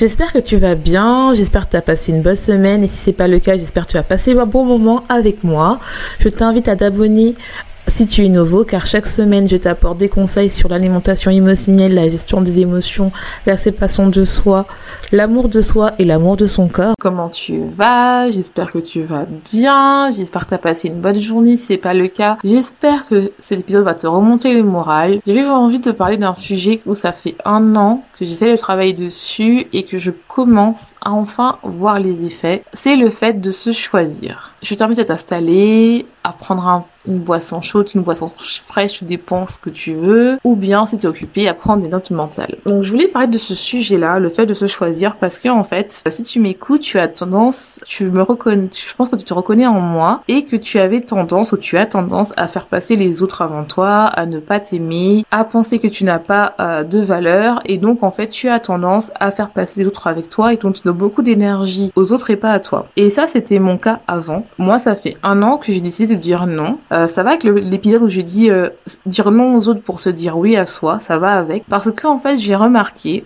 J'espère que tu vas bien, j'espère que tu as passé une bonne semaine et si c'est pas le cas, j'espère que tu as passé un bon moment avec moi. Je t'invite à t'abonner si tu es nouveau, car chaque semaine, je t'apporte des conseils sur l'alimentation émotionnelle, la gestion des émotions, la séparation de soi, l'amour de soi et l'amour de son corps. Comment tu vas? J'espère que tu vas bien. J'espère que tu as passé une bonne journée. Si c'est pas le cas, j'espère que cet épisode va te remonter le moral. J'avais envie de te parler d'un sujet où ça fait un an que j'essaie de travailler dessus et que je commence à enfin voir les effets. C'est le fait de se choisir. Je t'invite à t'installer, à prendre un une boisson chaude, une boisson fraîche, tu dépends ce que tu veux, ou bien si tu occupé à prendre des notes mentales. Donc je voulais parler de ce sujet-là, le fait de se choisir, parce que en fait, si tu m'écoutes, tu as tendance, tu me reconnais, je pense que tu te reconnais en moi, et que tu avais tendance, ou tu as tendance à faire passer les autres avant toi, à ne pas t'aimer, à penser que tu n'as pas euh, de valeur, et donc en fait, tu as tendance à faire passer les autres avec toi, et donc tu donnes beaucoup d'énergie aux autres et pas à toi. Et ça, c'était mon cas avant. Moi, ça fait un an que j'ai décidé de dire non. Euh, ça va avec l'épisode où j'ai dit euh, dire non aux autres pour se dire oui à soi, ça va avec. Parce que en fait, j'ai remarqué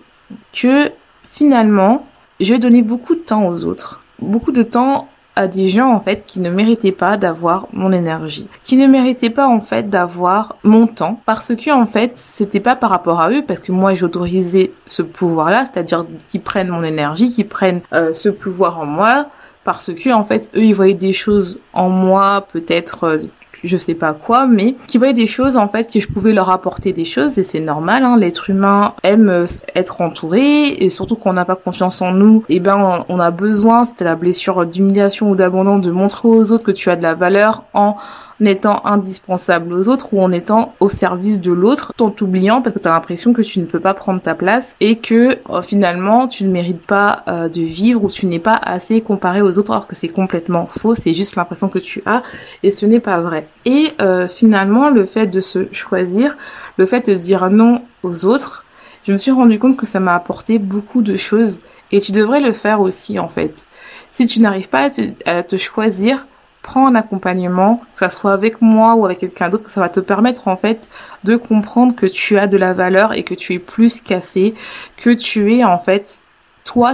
que finalement, je donné beaucoup de temps aux autres. Beaucoup de temps à des gens en fait qui ne méritaient pas d'avoir mon énergie, qui ne méritaient pas en fait d'avoir mon temps parce que en fait c'était pas par rapport à eux parce que moi j'autorisais ce pouvoir là, c'est-à-dire qu'ils prennent mon énergie, qu'ils prennent euh, ce pouvoir en moi parce que en fait eux ils voyaient des choses en moi peut-être euh, je sais pas quoi, mais qui voyaient des choses en fait que je pouvais leur apporter des choses et c'est normal. Hein, L'être humain aime euh, être entouré et surtout qu'on n'a pas confiance en nous, et eh ben on a besoin, c'était la blessure d'humiliation ou d'abandon, de montrer aux autres que tu as de la valeur en en étant indispensable aux autres ou en étant au service de l'autre, en t'oubliant parce que tu as l'impression que tu ne peux pas prendre ta place et que euh, finalement tu ne mérites pas euh, de vivre ou tu n'es pas assez comparé aux autres alors que c'est complètement faux, c'est juste l'impression que tu as et ce n'est pas vrai. Et euh, finalement le fait de se choisir, le fait de dire non aux autres, je me suis rendu compte que ça m'a apporté beaucoup de choses et tu devrais le faire aussi en fait. Si tu n'arrives pas à te choisir, prends un accompagnement, que ça soit avec moi ou avec quelqu'un d'autre, que ça va te permettre en fait de comprendre que tu as de la valeur et que tu es plus cassé, que tu es en fait toi,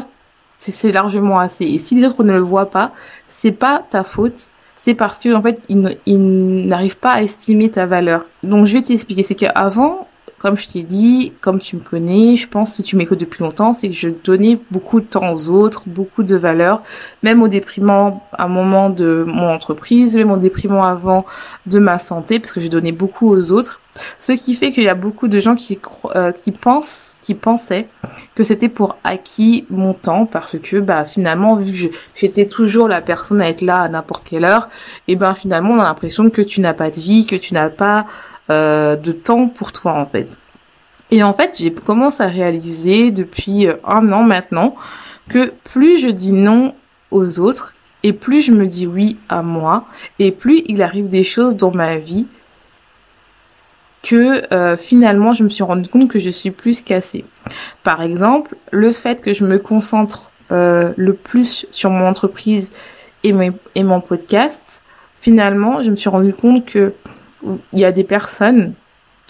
c'est largement assez. Et si les autres ne le voient pas, c'est pas ta faute. C'est parce que en fait ils n'arrivent pas à estimer ta valeur. Donc je vais t'expliquer. C'est qu'avant, comme je t'ai dit, comme tu me connais, je pense si tu m'écoutes depuis longtemps, c'est que je donnais beaucoup de temps aux autres, beaucoup de valeur, même au déprimant à un moment de mon entreprise, même au déprimant avant de ma santé, parce que je donnais beaucoup aux autres. Ce qui fait qu'il y a beaucoup de gens qui, euh, qui pensent, qui pensaient que c'était pour acquis mon temps parce que bah finalement vu que j'étais toujours la personne à être là à n'importe quelle heure, et ben finalement on a l'impression que tu n'as pas de vie, que tu n'as pas euh, de temps pour toi en fait. Et en fait j'ai commencé à réaliser depuis euh, un an maintenant que plus je dis non aux autres et plus je me dis oui à moi et plus il arrive des choses dans ma vie que euh, finalement je me suis rendu compte que je suis plus cassée. Par exemple, le fait que je me concentre euh, le plus sur mon entreprise et, et mon podcast, finalement, je me suis rendu compte que il y a des personnes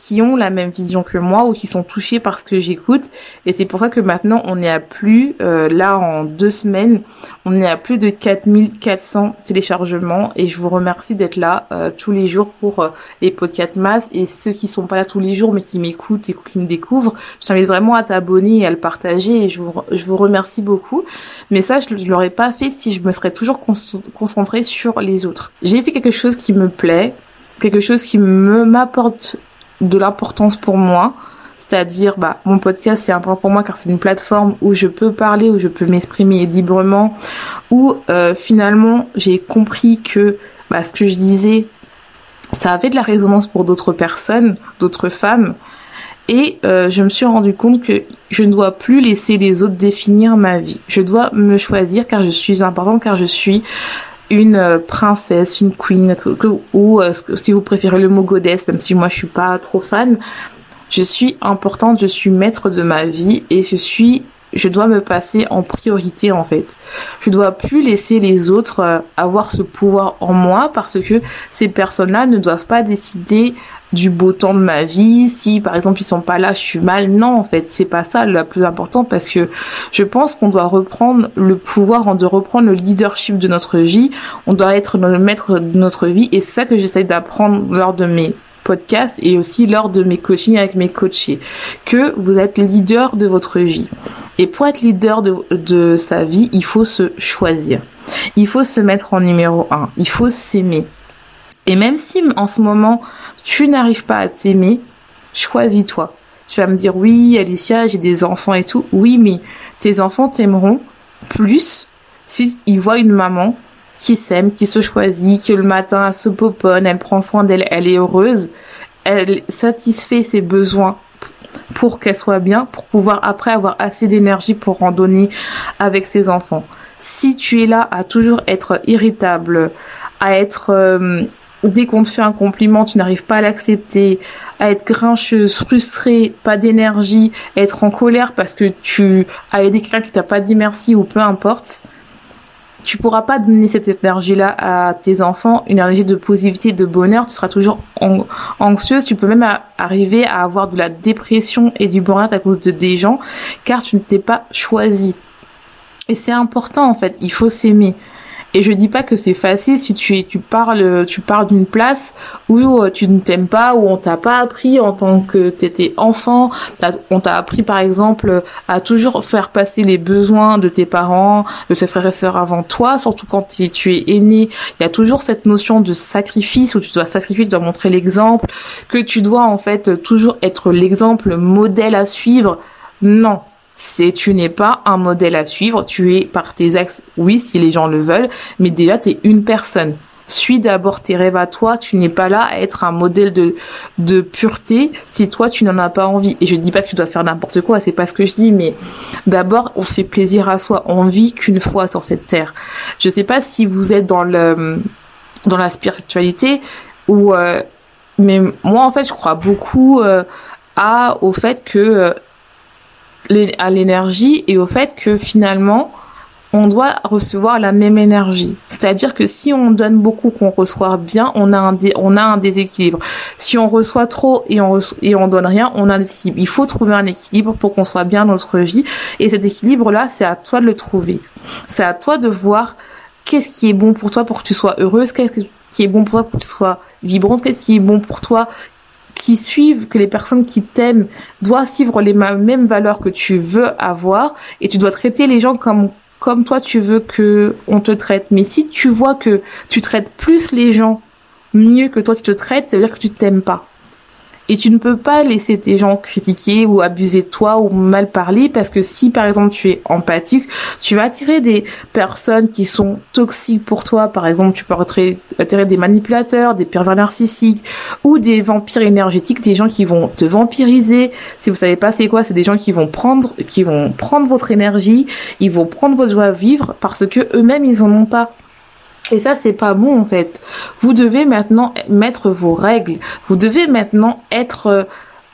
qui ont la même vision que moi ou qui sont touchés par ce que j'écoute. Et c'est pour ça que maintenant, on est à plus, euh, là, en deux semaines, on est à plus de 4400 téléchargements. Et je vous remercie d'être là euh, tous les jours pour euh, les podcasts masse. Et ceux qui sont pas là tous les jours, mais qui m'écoutent et qui me découvrent, je t'invite vraiment à t'abonner et à le partager. Et je vous, je vous remercie beaucoup. Mais ça, je, je l'aurais pas fait si je me serais toujours concentrée sur les autres. J'ai fait quelque chose qui me plaît quelque chose qui me m'apporte de l'importance pour moi. C'est-à-dire, bah, mon podcast, c'est important pour moi car c'est une plateforme où je peux parler, où je peux m'exprimer librement, où euh, finalement j'ai compris que bah, ce que je disais, ça avait de la résonance pour d'autres personnes, d'autres femmes. Et euh, je me suis rendu compte que je ne dois plus laisser les autres définir ma vie. Je dois me choisir car je suis importante, car je suis une euh, princesse, une queen, ou euh, si vous préférez le mot goddess, même si moi je suis pas trop fan. Je suis importante, je suis maître de ma vie et je suis je dois me passer en priorité en fait. Je dois plus laisser les autres euh, avoir ce pouvoir en moi parce que ces personnes-là ne doivent pas décider du beau temps de ma vie. Si par exemple ils sont pas là, je suis mal. Non, en fait, c'est pas ça le plus important parce que je pense qu'on doit reprendre le pouvoir, on doit reprendre le leadership de notre vie. On doit être le maître de notre vie et c'est ça que j'essaie d'apprendre lors de mes podcast et aussi lors de mes coachings avec mes coachés, que vous êtes leader de votre vie. Et pour être leader de, de sa vie, il faut se choisir. Il faut se mettre en numéro un. Il faut s'aimer. Et même si en ce moment, tu n'arrives pas à t'aimer, choisis-toi. Tu vas me dire, oui, Alicia, j'ai des enfants et tout. Oui, mais tes enfants t'aimeront plus s'ils voient une maman qui s'aime, qui se choisit, qui le matin elle se poponne, elle prend soin d'elle, elle est heureuse, elle satisfait ses besoins pour qu'elle soit bien, pour pouvoir après avoir assez d'énergie pour en donner avec ses enfants. Si tu es là à toujours être irritable, à être euh, dès qu'on te fait un compliment, tu n'arrives pas à l'accepter, à être grincheuse, frustrée, pas d'énergie, être en colère parce que tu as aidé quelqu'un qui t'a pas dit merci ou peu importe, tu pourras pas donner cette énergie-là à tes enfants, une énergie de positivité, de bonheur. Tu seras toujours anxieuse. Tu peux même arriver à avoir de la dépression et du burn-out à cause de des gens, car tu ne t'es pas choisi. Et c'est important en fait. Il faut s'aimer. Et je dis pas que c'est facile si tu tu parles tu parles d'une place où euh, tu ne t'aimes pas où on t'a pas appris en tant que t'étais enfant, on t'a appris par exemple à toujours faire passer les besoins de tes parents, de tes frères et sœurs avant toi, surtout quand tu es aîné, il y a toujours cette notion de sacrifice où tu dois sacrifier, tu dois montrer l'exemple, que tu dois en fait toujours être l'exemple modèle à suivre. Non, c'est tu n'es pas un modèle à suivre, tu es par tes axes, oui, si les gens le veulent, mais déjà tu es une personne. Suis d'abord tes rêves à toi, tu n'es pas là à être un modèle de, de pureté si toi tu n'en as pas envie. Et je dis pas que tu dois faire n'importe quoi, c'est pas ce que je dis, mais d'abord on se fait plaisir à soi, on vit qu'une fois sur cette terre. Je sais pas si vous êtes dans le dans la spiritualité ou euh, mais moi en fait je crois beaucoup euh, à au fait que euh, à l'énergie et au fait que finalement, on doit recevoir la même énergie. C'est-à-dire que si on donne beaucoup, qu'on reçoit bien, on a un, on a un déséquilibre. Si on reçoit trop et on, et on donne rien, on a un déséquilibre. Il faut trouver un équilibre pour qu'on soit bien dans notre vie. Et cet équilibre-là, c'est à toi de le trouver. C'est à toi de voir qu'est-ce qui est bon pour toi pour que tu sois heureuse, qu'est-ce qui est bon pour toi pour que tu sois vibrante, qu'est-ce qui est bon pour toi qui suivent, que les personnes qui t'aiment doivent suivre les mêmes valeurs que tu veux avoir et tu dois traiter les gens comme comme toi tu veux que on te traite. Mais si tu vois que tu traites plus les gens mieux que toi tu te traites, ça veut dire que tu t'aimes pas. Et tu ne peux pas laisser tes gens critiquer ou abuser de toi ou mal parler parce que si par exemple tu es empathique, tu vas attirer des personnes qui sont toxiques pour toi. Par exemple, tu peux attirer des manipulateurs, des pervers narcissiques ou des vampires énergétiques, des gens qui vont te vampiriser. Si vous savez pas c'est quoi, c'est des gens qui vont prendre, qui vont prendre votre énergie, ils vont prendre votre joie à vivre parce que eux-mêmes ils en ont pas. Et ça, c'est pas bon en fait. Vous devez maintenant mettre vos règles. Vous devez maintenant être euh,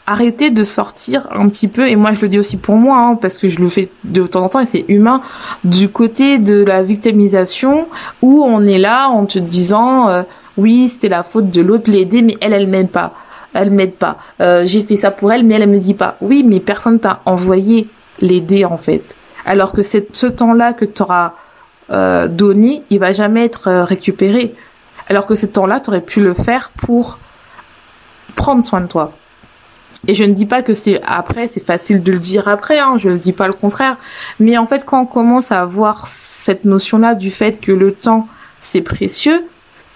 arrêter de sortir un petit peu. Et moi, je le dis aussi pour moi, hein, parce que je le fais de temps en temps et c'est humain. Du côté de la victimisation, où on est là en te disant, euh, oui, c'est la faute de l'autre l'aider, mais elle, elle m'aide pas. Elle m'aide pas. Euh, J'ai fait ça pour elle, mais elle, elle me dit pas. Oui, mais personne t'a envoyé l'aider en fait. Alors que c'est ce temps-là que tu auras euh, donné, il va jamais être euh, récupéré. Alors que ce temps-là, tu aurais pu le faire pour prendre soin de toi. Et je ne dis pas que c'est après, c'est facile de le dire après, hein, je ne dis pas le contraire. Mais en fait, quand on commence à avoir cette notion-là du fait que le temps, c'est précieux,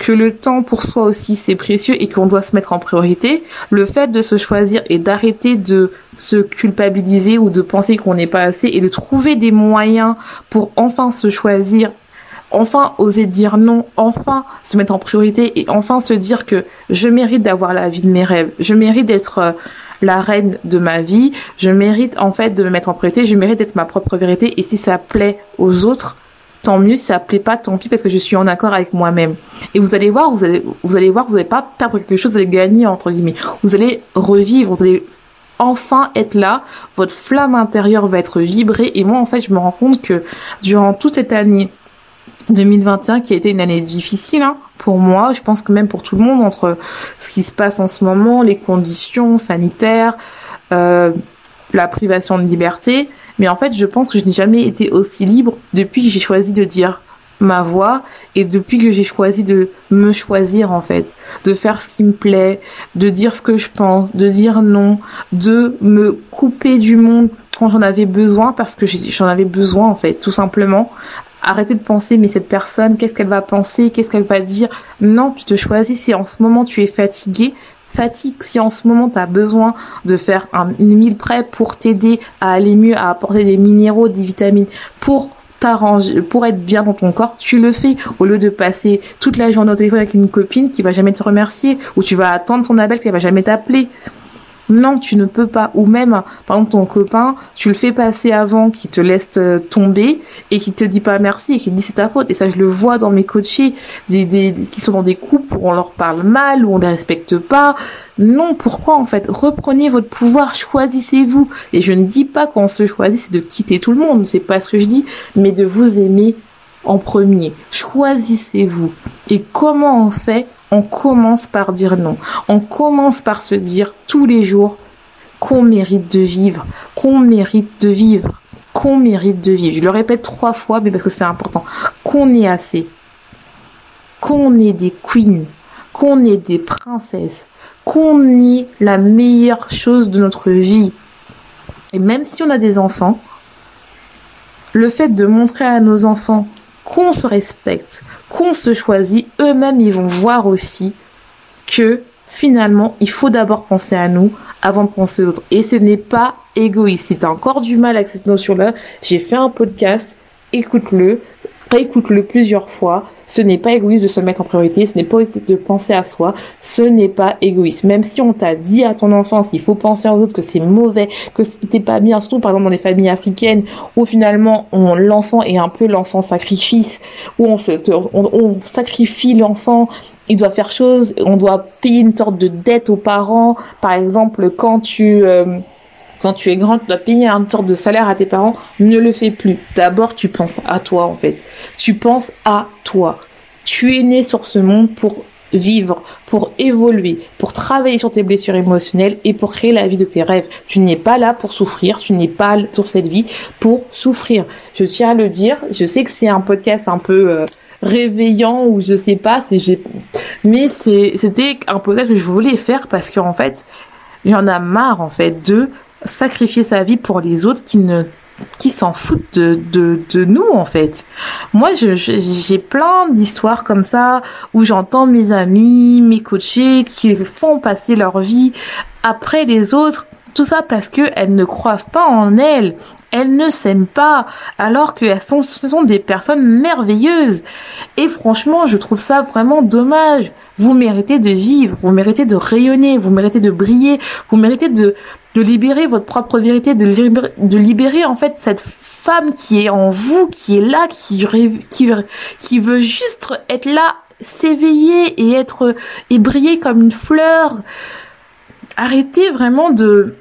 que le temps pour soi aussi c'est précieux et qu'on doit se mettre en priorité, le fait de se choisir et d'arrêter de se culpabiliser ou de penser qu'on n'est pas assez et de trouver des moyens pour enfin se choisir enfin oser dire non, enfin se mettre en priorité et enfin se dire que je mérite d'avoir la vie de mes rêves, je mérite d'être euh, la reine de ma vie, je mérite en fait de me mettre en priorité, je mérite d'être ma propre vérité et si ça plaît aux autres, tant mieux, si ça plaît pas, tant pis parce que je suis en accord avec moi-même. Et vous allez voir, vous allez, vous allez voir, vous n'allez pas perdre quelque chose, vous allez gagner entre guillemets. Vous allez revivre, vous allez enfin être là, votre flamme intérieure va être vibrée et moi en fait je me rends compte que durant toute cette année 2021 qui a été une année difficile hein, pour moi, je pense que même pour tout le monde, entre ce qui se passe en ce moment, les conditions sanitaires, euh, la privation de liberté. Mais en fait, je pense que je n'ai jamais été aussi libre depuis que j'ai choisi de dire ma voix et depuis que j'ai choisi de me choisir en fait, de faire ce qui me plaît, de dire ce que je pense, de dire non, de me couper du monde quand j'en avais besoin parce que j'en avais besoin en fait, tout simplement, Arrêtez de penser, mais cette personne, qu'est-ce qu'elle va penser, qu'est-ce qu'elle va dire? Non, tu te choisis si en ce moment tu es fatigué, fatigue. Si en ce moment tu besoin de faire un, une meal prep pour t'aider à aller mieux, à apporter des minéraux, des vitamines, pour t'arranger, pour être bien dans ton corps, tu le fais au lieu de passer toute la journée au téléphone avec une copine qui va jamais te remercier ou tu vas attendre ton appel qui va jamais t'appeler. Non, tu ne peux pas. Ou même, par exemple, ton copain, tu le fais passer avant, qui te laisse euh, tomber et qui te dit pas merci et qui te dit c'est ta faute. Et ça, je le vois dans mes coachés, des, qui sont dans des couples où on leur parle mal, où on les respecte pas. Non, pourquoi en fait? Reprenez votre pouvoir, choisissez-vous. Et je ne dis pas qu'on se choisit, c'est de quitter tout le monde. C'est pas ce que je dis, mais de vous aimer en premier. Choisissez-vous. Et comment on fait on commence par dire non. On commence par se dire tous les jours qu'on mérite de vivre, qu'on mérite de vivre, qu'on mérite de vivre. Je le répète trois fois, mais parce que c'est important. Qu'on est assez, qu'on est des queens, qu'on est des princesses, qu'on est la meilleure chose de notre vie. Et même si on a des enfants, le fait de montrer à nos enfants qu'on se respecte, qu'on se choisit, eux-mêmes ils vont voir aussi que finalement il faut d'abord penser à nous avant de penser aux autres. Et ce n'est pas égoïste. Si tu encore du mal avec cette notion-là, j'ai fait un podcast, écoute-le, réécoute-le plusieurs fois. Ce n'est pas égoïste de se mettre en priorité, ce n'est pas égoïste de penser à soi, ce n'est pas égoïste. Même si on t'a dit à ton enfance qu'il faut penser aux autres, que c'est mauvais, que c'était pas bien, surtout par exemple dans les familles africaines où finalement l'enfant est un peu l'enfant sacrifice, où on, se, on, sacrifie l'enfant il doit faire chose, on doit payer une sorte de dette aux parents. Par exemple, quand tu euh, quand tu es grand, tu dois payer un sorte de salaire à tes parents, ne le fais plus. D'abord, tu penses à toi, en fait. Tu penses à toi. Tu es né sur ce monde pour vivre, pour évoluer, pour travailler sur tes blessures émotionnelles et pour créer la vie de tes rêves. Tu n'es pas là pour souffrir, tu n'es pas sur cette vie pour souffrir. Je tiens à le dire, je sais que c'est un podcast un peu euh, réveillant ou je sais pas, mais c'était un podcast que je voulais faire parce qu'en fait, il y en a marre en fait de sacrifier sa vie pour les autres qui ne qui s'en foutent de, de, de, nous en fait. Moi j'ai plein d'histoires comme ça où j'entends mes amis, mes coachés qui font passer leur vie après les autres, tout ça parce que elles ne croient pas en elles. Elles ne s'aiment pas, alors que sont, ce sont des personnes merveilleuses. Et franchement, je trouve ça vraiment dommage. Vous méritez de vivre, vous méritez de rayonner, vous méritez de briller, vous méritez de, de libérer votre propre vérité, de libérer, de libérer en fait cette femme qui est en vous, qui est là, qui, qui, qui veut juste être là, s'éveiller et être et briller comme une fleur. Arrêtez vraiment de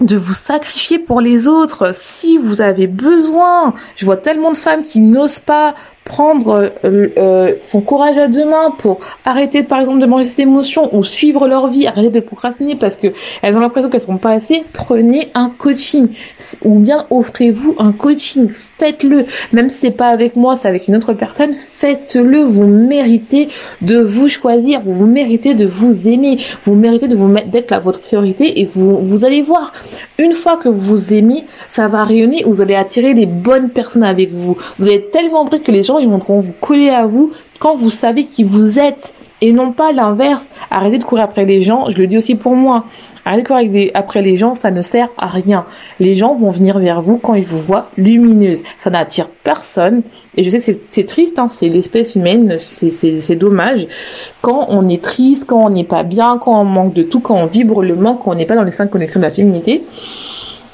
de vous sacrifier pour les autres si vous avez besoin. Je vois tellement de femmes qui n'osent pas prendre euh, euh, son courage à deux mains pour arrêter par exemple de manger ses émotions ou suivre leur vie, arrêter de procrastiner parce que elles ont l'impression qu'elles sont pas assez, prenez un coaching ou bien offrez-vous un coaching, faites-le. Même si c'est pas avec moi, c'est avec une autre personne, faites-le. Vous méritez de vous choisir, vous méritez de vous aimer, vous méritez de vous mettre d'être à votre priorité et vous vous allez voir. Une fois que vous aimez, ça va rayonner, vous allez attirer les bonnes personnes avec vous. Vous allez tellement vrai que les gens ils vont vous coller à vous quand vous savez qui vous êtes et non pas l'inverse. Arrêtez de courir après les gens, je le dis aussi pour moi. Arrêtez de courir après les gens, ça ne sert à rien. Les gens vont venir vers vous quand ils vous voient lumineuse. Ça n'attire personne. Et je sais que c'est triste, hein, c'est l'espèce humaine, c'est dommage. Quand on est triste, quand on n'est pas bien, quand on manque de tout, quand on vibre le manque, quand on n'est pas dans les cinq connexions de la féminité,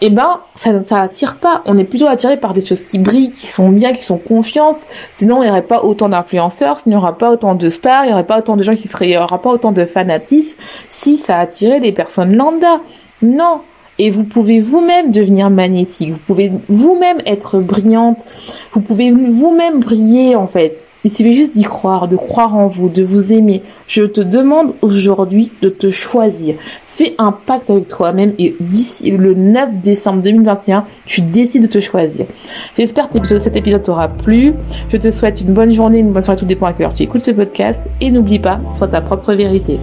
eh ben, ça ne attire pas. On est plutôt attiré par des choses qui brillent, qui sont bien, qui sont confiance. Sinon, il n'y aurait pas autant d'influenceurs, il n'y aurait pas autant de stars, il n'y aurait pas autant de gens qui seraient, il n'y aura pas autant de fanatisme si ça attirait des personnes lambda. Non. Et vous pouvez vous-même devenir magnétique. Vous pouvez vous-même être brillante. Vous pouvez vous-même briller, en fait. Il suffit juste d'y croire, de croire en vous, de vous aimer. Je te demande aujourd'hui de te choisir. Fais un pacte avec toi-même et d'ici le 9 décembre 2021, tu décides de te choisir. J'espère que cet épisode t'aura plu. Je te souhaite une bonne journée, une bonne soirée, tout dépend à quelle heure tu écoutes ce podcast. Et n'oublie pas, sois ta propre vérité.